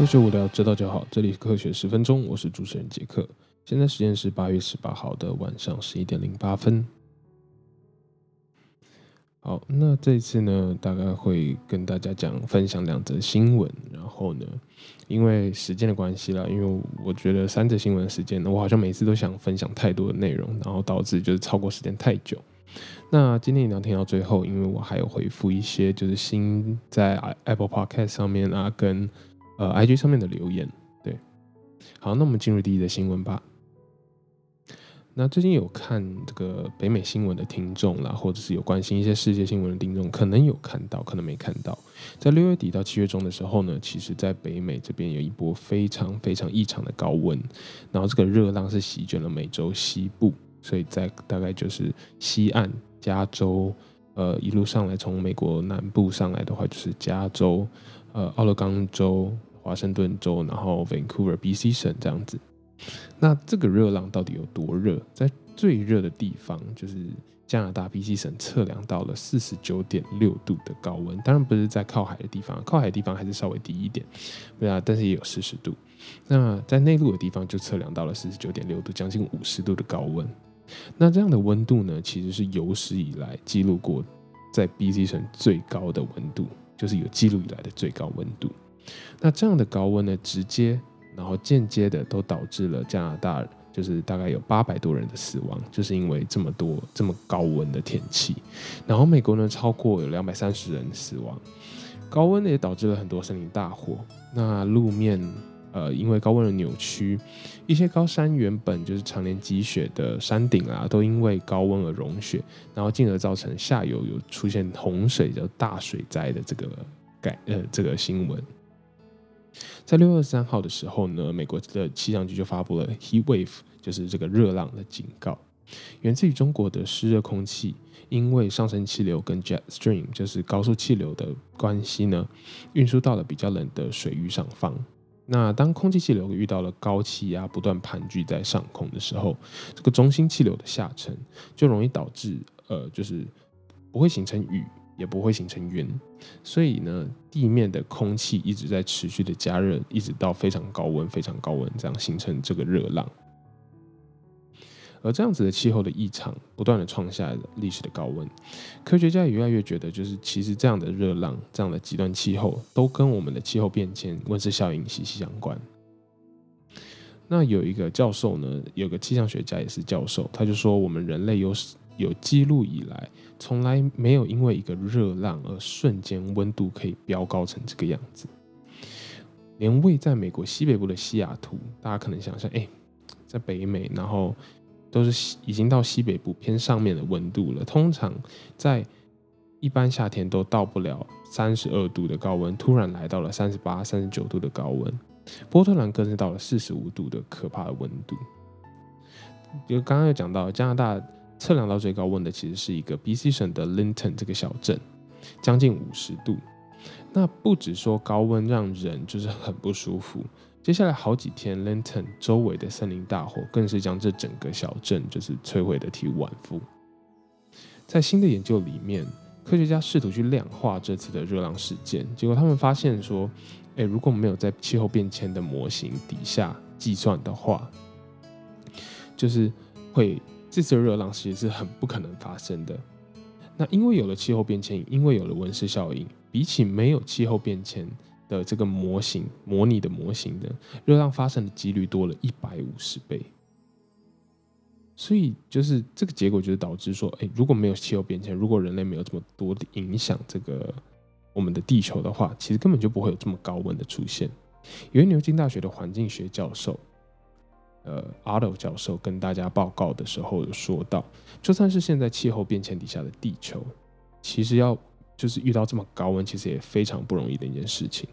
科学无聊，知道就好。这里是科学十分钟，我是主持人杰克。现在时间是八月十八号的晚上十一点零八分。好，那这次呢，大概会跟大家讲分享两则新闻。然后呢，因为时间的关系啦，因为我觉得三则新闻时间呢，我好像每次都想分享太多的内容，然后导致就是超过时间太久。那今天一定要听到最后，因为我还有回复一些就是新在 Apple Podcast 上面啊，跟呃 IG 上面的留言。对，好，那我们进入第一则新闻吧。那最近有看这个北美新闻的听众啦，或者是有关心一些世界新闻的听众，可能有看到，可能没看到。在六月底到七月中的时候呢，其实在北美这边有一波非常非常异常的高温，然后这个热浪是席卷了美洲西部，所以在大概就是西岸加州，呃，一路上来从美国南部上来的话，就是加州、呃，奥勒冈州、华盛顿州，然后 Vancouver、BC 省这样子。那这个热浪到底有多热？在最热的地方，就是加拿大 BC 省测量到了四十九点六度的高温。当然不是在靠海的地方，靠海的地方还是稍微低一点，对啊，但是也有四十度。那在内陆的地方就测量到了四十九点六度，将近五十度的高温。那这样的温度呢，其实是有史以来记录过在 BC 省最高的温度，就是有记录以来的最高温度。那这样的高温呢，直接然后间接的都导致了加拿大就是大概有八百多人的死亡，就是因为这么多这么高温的天气。然后美国呢，超过有两百三十人死亡，高温也导致了很多森林大火。那路面呃因为高温的扭曲，一些高山原本就是常年积雪的山顶啊，都因为高温而融雪，然后进而造成下游有出现洪水叫大水灾的这个改呃这个新闻。在六月三号的时候呢，美国的气象局就发布了 heat wave，就是这个热浪的警告，源自于中国的湿热空气，因为上升气流跟 jet stream，就是高速气流的关系呢，运输到了比较冷的水域上方。那当空气气流遇到了高气压不断盘踞在上空的时候，这个中心气流的下沉就容易导致呃，就是不会形成雨。也不会形成云，所以呢，地面的空气一直在持续的加热，一直到非常高温、非常高温，这样形成这个热浪。而这样子的气候的异常，不断的创下历史的高温。科学家也越来越觉得，就是其实这样的热浪、这样的极端气候，都跟我们的气候变迁、温室效应息息相关。那有一个教授呢，有个气象学家也是教授，他就说，我们人类有有记录以来。从来没有因为一个热浪而瞬间温度可以飙高成这个样子，连位在美国西北部的西雅图，大家可能想象，哎，在北美，然后都是已经到西北部偏上面的温度了。通常在一般夏天都到不了三十二度的高温，突然来到了三十八、三十九度的高温。波特兰更是到了四十五度的可怕的温度。就刚刚有讲到加拿大。测量到最高温的其实是一个 BC 省的 Linton 这个小镇，将近五十度。那不止说高温让人就是很不舒服，接下来好几天 Linton 周围的森林大火更是将这整个小镇就是摧毁的体无完肤。在新的研究里面，科学家试图去量化这次的热浪事件，结果他们发现说，诶，如果没有在气候变迁的模型底下计算的话，就是会。这次热浪其实是很不可能发生的。那因为有了气候变迁，因为有了温室效应，比起没有气候变迁的这个模型模拟的模型的热浪发生的几率多了一百五十倍。所以就是这个结果，就是导致说，哎，如果没有气候变迁，如果人类没有这么多的影响这个我们的地球的话，其实根本就不会有这么高温的出现。有牛津大学的环境学教授。呃，阿斗教授跟大家报告的时候有说到，就算是现在气候变迁底下的地球，其实要就是遇到这么高温，其实也非常不容易的一件事情。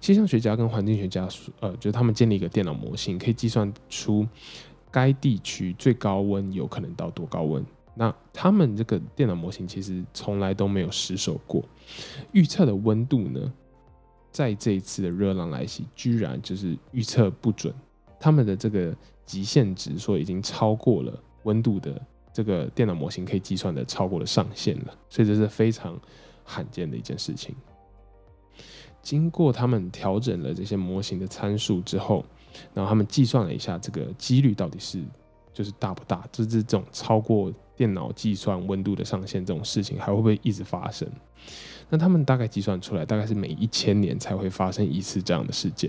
气象学家跟环境学家说，呃，就是他们建立一个电脑模型，可以计算出该地区最高温有可能到多高温。那他们这个电脑模型其实从来都没有失手过，预测的温度呢，在这一次的热浪来袭，居然就是预测不准。他们的这个极限值说已经超过了温度的这个电脑模型可以计算的超过了上限了，所以这是非常罕见的一件事情。经过他们调整了这些模型的参数之后，然后他们计算了一下这个几率到底是就是大不大，就是这种超过电脑计算温度的上限这种事情还会不会一直发生？那他们大概计算出来，大概是每一千年才会发生一次这样的事件，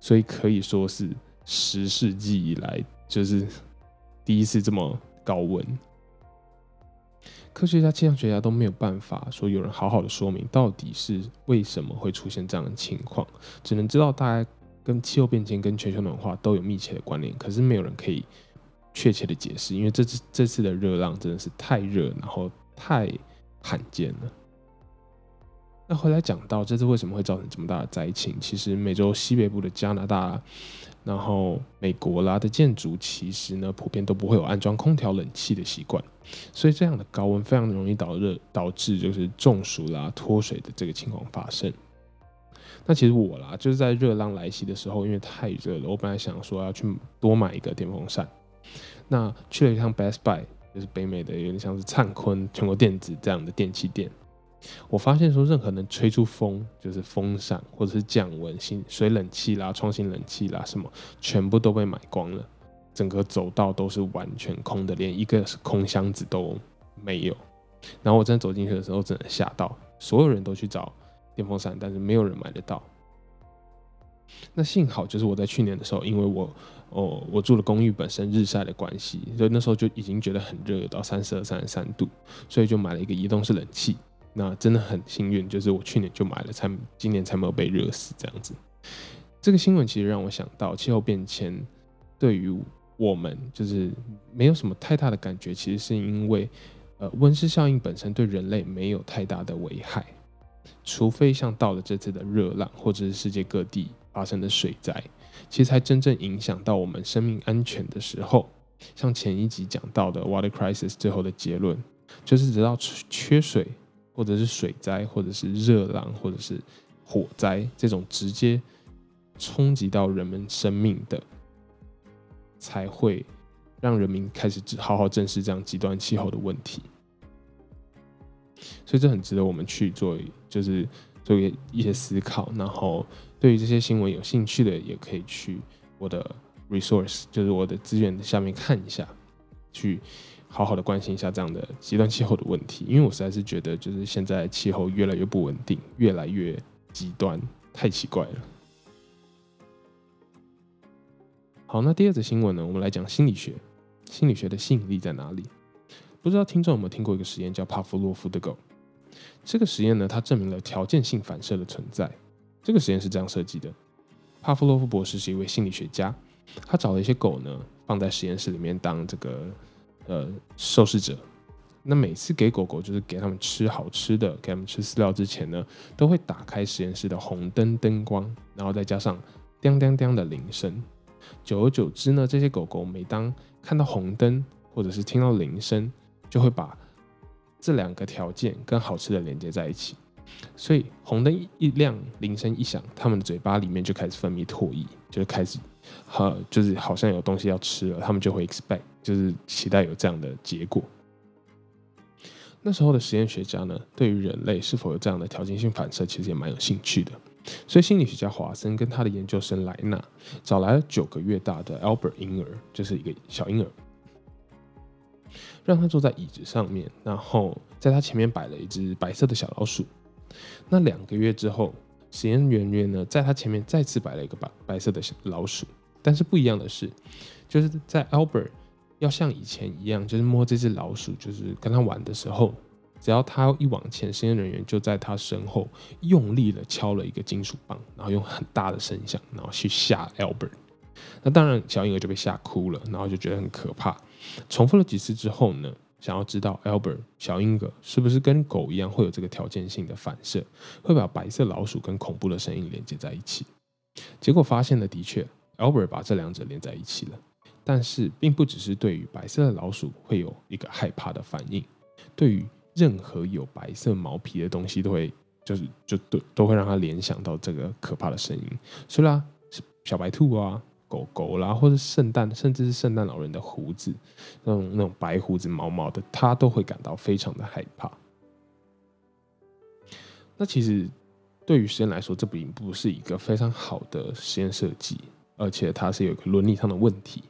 所以可以说是十世纪以来就是第一次这么高温。科学家、气象学家都没有办法说有人好好的说明到底是为什么会出现这样的情况，只能知道大概跟气候变迁跟全球暖化都有密切的关联，可是没有人可以确切的解释，因为这次这次的热浪真的是太热，然后太罕见了。那回来讲到这次为什么会造成这么大的灾情，其实美洲西北部的加拿大，然后美国啦的建筑，其实呢普遍都不会有安装空调冷气的习惯，所以这样的高温非常容易导热导致就是中暑啦脱水的这个情况发生。那其实我啦就是在热浪来袭的时候，因为太热了，我本来想说要去多买一个电风扇，那去了一趟 Best Buy，就是北美的有点像是灿坤全国电子这样的电器店。我发现说，任何能吹出风，就是风扇或者是降温、新水冷气啦、创新冷气啦，什么全部都被买光了。整个走道都是完全空的，连一个空箱子都没有。然后我真走进去的时候，真的吓到，所有人都去找电风扇，但是没有人买得到。那幸好就是我在去年的时候，因为我哦我住的公寓本身日晒的关系，所以那时候就已经觉得很热，有到三十二、三十三度，所以就买了一个移动式冷气。那真的很幸运，就是我去年就买了，才今年才没有被热死这样子。这个新闻其实让我想到，气候变迁对于我们就是没有什么太大的感觉，其实是因为呃温室效应本身对人类没有太大的危害，除非像到了这次的热浪，或者是世界各地发生的水灾，其实才真正影响到我们生命安全的时候，像前一集讲到的 water crisis 最后的结论，就是直到缺水。或者是水灾，或者是热浪，或者是火灾，这种直接冲击到人们生命的，才会让人民开始好好正视这样极端气候的问题。所以这很值得我们去做，就是做一些思考。然后对于这些新闻有兴趣的，也可以去我的 resource，就是我的资源下面看一下，去。好好的关心一下这样的极端气候的问题，因为我实在是觉得，就是现在气候越来越不稳定，越来越极端，太奇怪了。好，那第二则新闻呢？我们来讲心理学，心理学的吸引力在哪里？不知道听众有没有听过一个实验叫帕夫洛夫的狗？这个实验呢，它证明了条件性反射的存在。这个实验是这样设计的：帕夫洛夫博士是一位心理学家，他找了一些狗呢，放在实验室里面当这个。呃，受试者，那每次给狗狗就是给他们吃好吃的，给他们吃饲料之前呢，都会打开实验室的红灯灯光，然后再加上叮叮叮的铃声。久而久之呢，这些狗狗每当看到红灯或者是听到铃声，就会把这两个条件跟好吃的连接在一起。所以红灯一亮，铃声一响，它们的嘴巴里面就开始分泌唾液，就开始，呃，就是好像有东西要吃了，它们就会 expect。就是期待有这样的结果。那时候的实验学家呢，对于人类是否有这样的条件性反射，其实也蛮有兴趣的。所以心理学家华森跟他的研究生莱纳找来了九个月大的 Albert 婴儿，就是一个小婴儿，让他坐在椅子上面，然后在他前面摆了一只白色的小老鼠。那两个月之后，实验人员呢，在他前面再次摆了一个白白色的小老鼠，但是不一样的是，就是在 Albert。要像以前一样，就是摸这只老鼠，就是跟他玩的时候，只要他一往前，实验人员就在他身后用力的敲了一个金属棒，然后用很大的声响，然后去吓 Albert。那当然，小婴儿就被吓哭了，然后就觉得很可怕。重复了几次之后呢，想要知道 Albert 小婴儿是不是跟狗一样会有这个条件性的反射，会把白色老鼠跟恐怖的声音连接在一起。结果发现了，的确，Albert 把这两者连在一起了。但是，并不只是对于白色的老鼠会有一个害怕的反应，对于任何有白色毛皮的东西，都会就是就都都会让它联想到这个可怕的声音。所以啦，小白兔啊、狗狗啦，或者圣诞，甚至是圣诞老人的胡子，那种那种白胡子毛毛的，它都会感到非常的害怕。那其实。对于实验来说，这并不是一个非常好的实验设计，而且它是有一个伦理上的问题。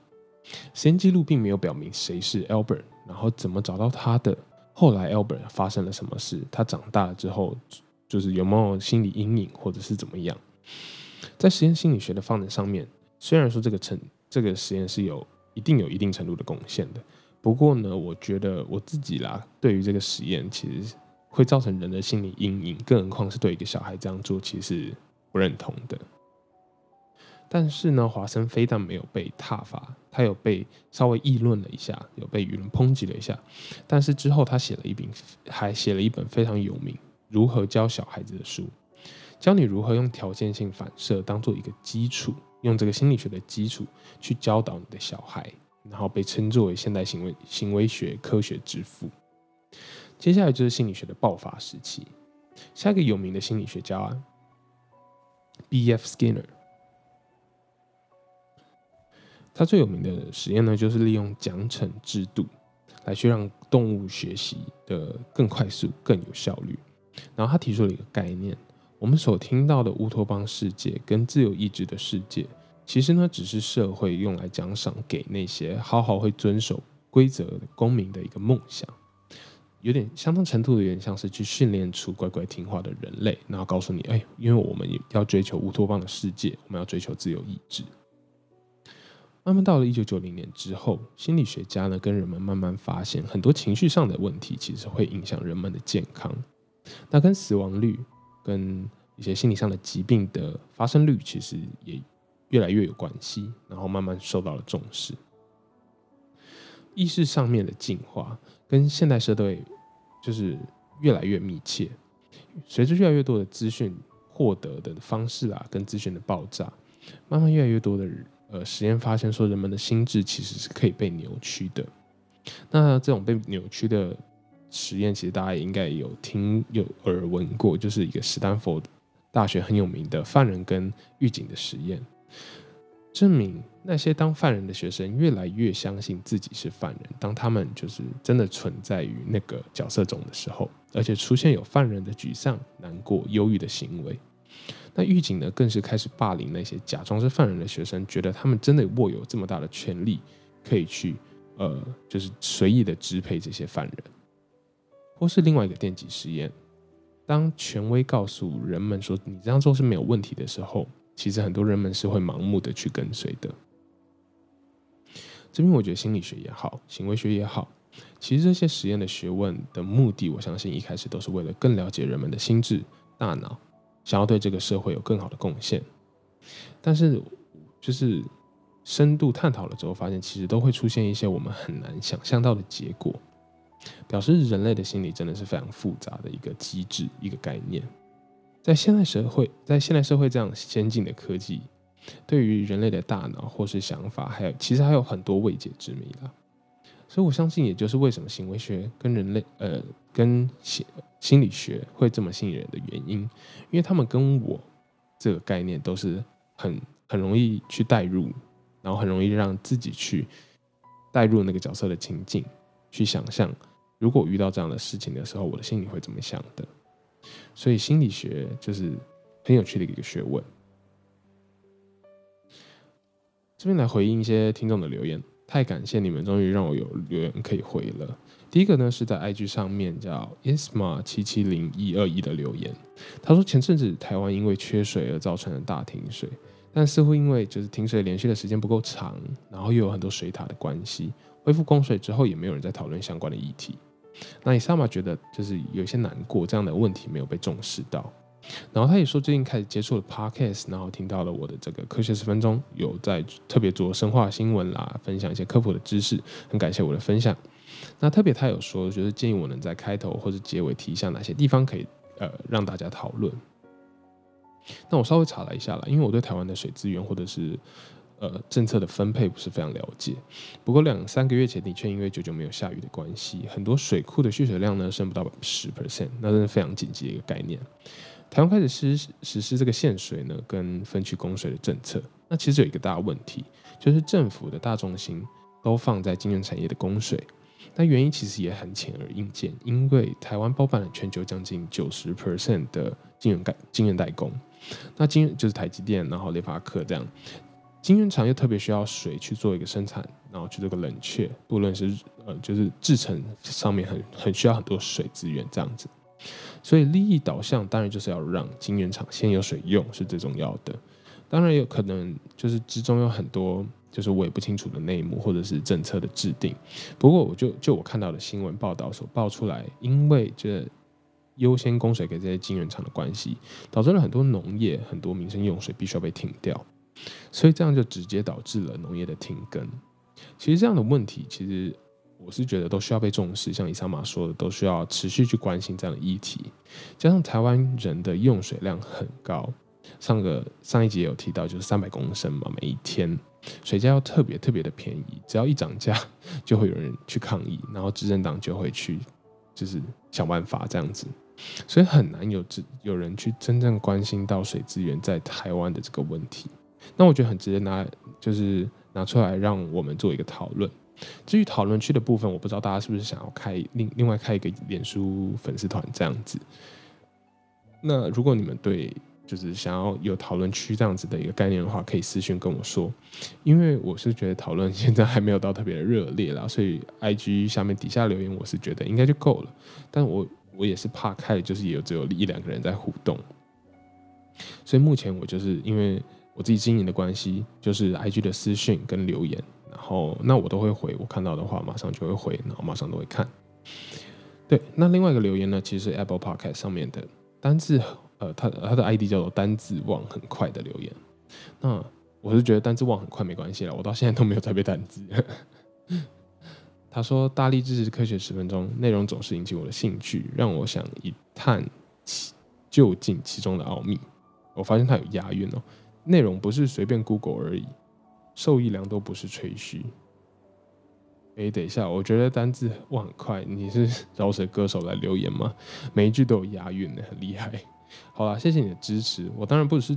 实验记录并没有表明谁是 Albert，然后怎么找到他的，后来 Albert 发生了什么事，他长大了之后就是有没有心理阴影，或者是怎么样。在实验心理学的发展上面，虽然说这个成这个实验是有一定有一定程度的贡献的。不过呢，我觉得我自己啦，对于这个实验其实会造成人的心理阴影，更何况是对一个小孩这样做，其实不认同的。但是呢，华生非但没有被挞伐，他有被稍微议论了一下，有被舆论抨击了一下。但是之后他写了一本，还写了一本非常有名《如何教小孩子的书》，教你如何用条件性反射当做一个基础，用这个心理学的基础去教导你的小孩。然后被称作为现代行为行为学科学之父。接下来就是心理学的爆发时期。下一个有名的心理学家啊 B.F. Skinner，他最有名的实验呢，就是利用奖惩制度来去让动物学习的更快速、更有效率。然后他提出了一个概念：我们所听到的乌托邦世界跟自由意志的世界。其实呢，只是社会用来奖赏给那些好好会遵守规则的公民的一个梦想，有点相当程度的，有点像是去训练出乖乖听话的人类，然后告诉你，哎，因为我们要追求乌托邦的世界，我们要追求自由意志。慢慢到了一九九零年之后，心理学家呢跟人们慢慢发现，很多情绪上的问题其实会影响人们的健康，那跟死亡率、跟一些心理上的疾病的发生率，其实也。越来越有关系，然后慢慢受到了重视。意识上面的进化跟现代社会就是越来越密切。随着越来越多的资讯获得的方式啊，跟资讯的爆炸，慢慢越来越多的人呃实验发现说，人们的心智其实是可以被扭曲的。那这种被扭曲的实验，其实大家也应该有听有耳闻过，就是一个斯坦福大学很有名的犯人跟狱警的实验。证明那些当犯人的学生越来越相信自己是犯人。当他们就是真的存在于那个角色中的时候，而且出现有犯人的沮丧、难过、忧郁的行为，那狱警呢更是开始霸凌那些假装是犯人的学生，觉得他们真的握有这么大的权利，可以去呃，就是随意的支配这些犯人。或是另外一个电击实验，当权威告诉人们说你这样做是没有问题的时候。其实很多人们是会盲目的去跟随的。这边我觉得心理学也好，行为学也好，其实这些实验的学问的目的，我相信一开始都是为了更了解人们的心智、大脑，想要对这个社会有更好的贡献。但是，就是深度探讨了之后，发现其实都会出现一些我们很难想象到的结果，表示人类的心理真的是非常复杂的一个机制、一个概念。在现代社会，在现代社会这样先进的科技，对于人类的大脑或是想法，还有其实还有很多未解之谜啦。所以我相信，也就是为什么行为学跟人类呃跟心心理学会这么吸引人的原因，因为他们跟我这个概念都是很很容易去代入，然后很容易让自己去代入那个角色的情境，去想象如果遇到这样的事情的时候，我的心里会怎么想的。所以心理学就是很有趣的一个学问。这边来回应一些听众的留言，太感谢你们，终于让我有留言可以回了。第一个呢是在 IG 上面叫 Isma 七七零一二一的留言，他说前阵子台湾因为缺水而造成了大停水，但似乎因为就是停水连续的时间不够长，然后又有很多水塔的关系，恢复供水之后也没有人在讨论相关的议题。那伊萨玛觉得就是有些难过，这样的问题没有被重视到。然后他也说，最近开始接触了 podcast，然后听到了我的这个科学十分钟，有在特别做生化新闻啦，分享一些科普的知识，很感谢我的分享。那特别他有说，就是建议我能在开头或者结尾提一下哪些地方可以呃让大家讨论。那我稍微查了一下啦，因为我对台湾的水资源或者是。呃，政策的分配不是非常了解。不过两三个月前的确因为久久没有下雨的关系，很多水库的蓄水量呢剩不到十 percent，那真是非常紧急的一个概念。台湾开始实实施这个限水呢跟分区供水的政策，那其实有一个大问题，就是政府的大重心都放在金源产业的供水。那原因其实也很浅而易见，因为台湾包办了全球将近九十 percent 的晶圆代晶圆代工。那晶就是台积电，然后联发科这样，晶圆厂又特别需要水去做一个生产，然后去做个冷却，不论是呃就是制成上面很很需要很多水资源这样子。所以利益导向当然就是要让晶圆厂先有水用是最重要的。当然有可能就是之中有很多就是我也不清楚的内幕或者是政策的制定。不过我就就我看到的新闻报道所爆出来，因为这优先供水给这些晶圆厂的关系，导致了很多农业很多民生用水必须要被停掉，所以这样就直接导致了农业的停耕。其实这样的问题其实。我是觉得都需要被重视，像以上马说的，都需要持续去关心这样的议题。加上台湾人的用水量很高，上个上一集有提到，就是三百公升嘛，每一天水价要特别特别的便宜，只要一涨价，就会有人去抗议，然后执政党就会去就是想办法这样子，所以很难有有人去真正关心到水资源在台湾的这个问题。那我觉得很值得拿就是拿出来让我们做一个讨论。至于讨论区的部分，我不知道大家是不是想要开另另外开一个脸书粉丝团这样子。那如果你们对就是想要有讨论区这样子的一个概念的话，可以私信跟我说，因为我是觉得讨论 现在还没有到特别的热烈啦，所以 IG 下面底下留言我是觉得应该就够了。但我我也是怕开，就是也有只有一两个人在互动，所以目前我就是因为我自己经营的关系，就是 IG 的私讯跟留言。然后，那我都会回，我看到的话马上就会回，然后马上都会看。对，那另外一个留言呢，其实是 Apple Podcast 上面的单字，呃，他他的 ID 叫做单字忘很快的留言。那我是觉得单字忘很快没关系了，我到现在都没有在背单字。他说大力支持科学十分钟，内容总是引起我的兴趣，让我想一探其究竟其中的奥秘。我发现他有押韵哦，内容不是随便 Google 而已。受益良多不是吹嘘。哎，等一下，我觉得单字忘很快。你是饶舌歌手来留言吗？每一句都有押韵的，很厉害。好了，谢谢你的支持。我当然不是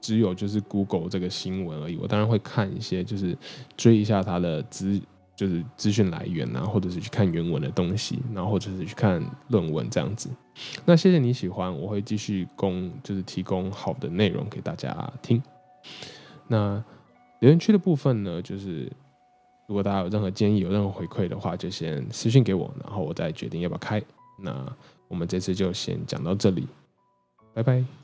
只有就是 Google 这个新闻而已，我当然会看一些，就是追一下它的资，就是资讯来源啊，或者是去看原文的东西，然后或者是去看论文这样子。那谢谢你喜欢，我会继续供，就是提供好的内容给大家听。那。留言区的部分呢，就是如果大家有任何建议、有任何回馈的话，就先私信给我，然后我再决定要不要开。那我们这次就先讲到这里，拜拜。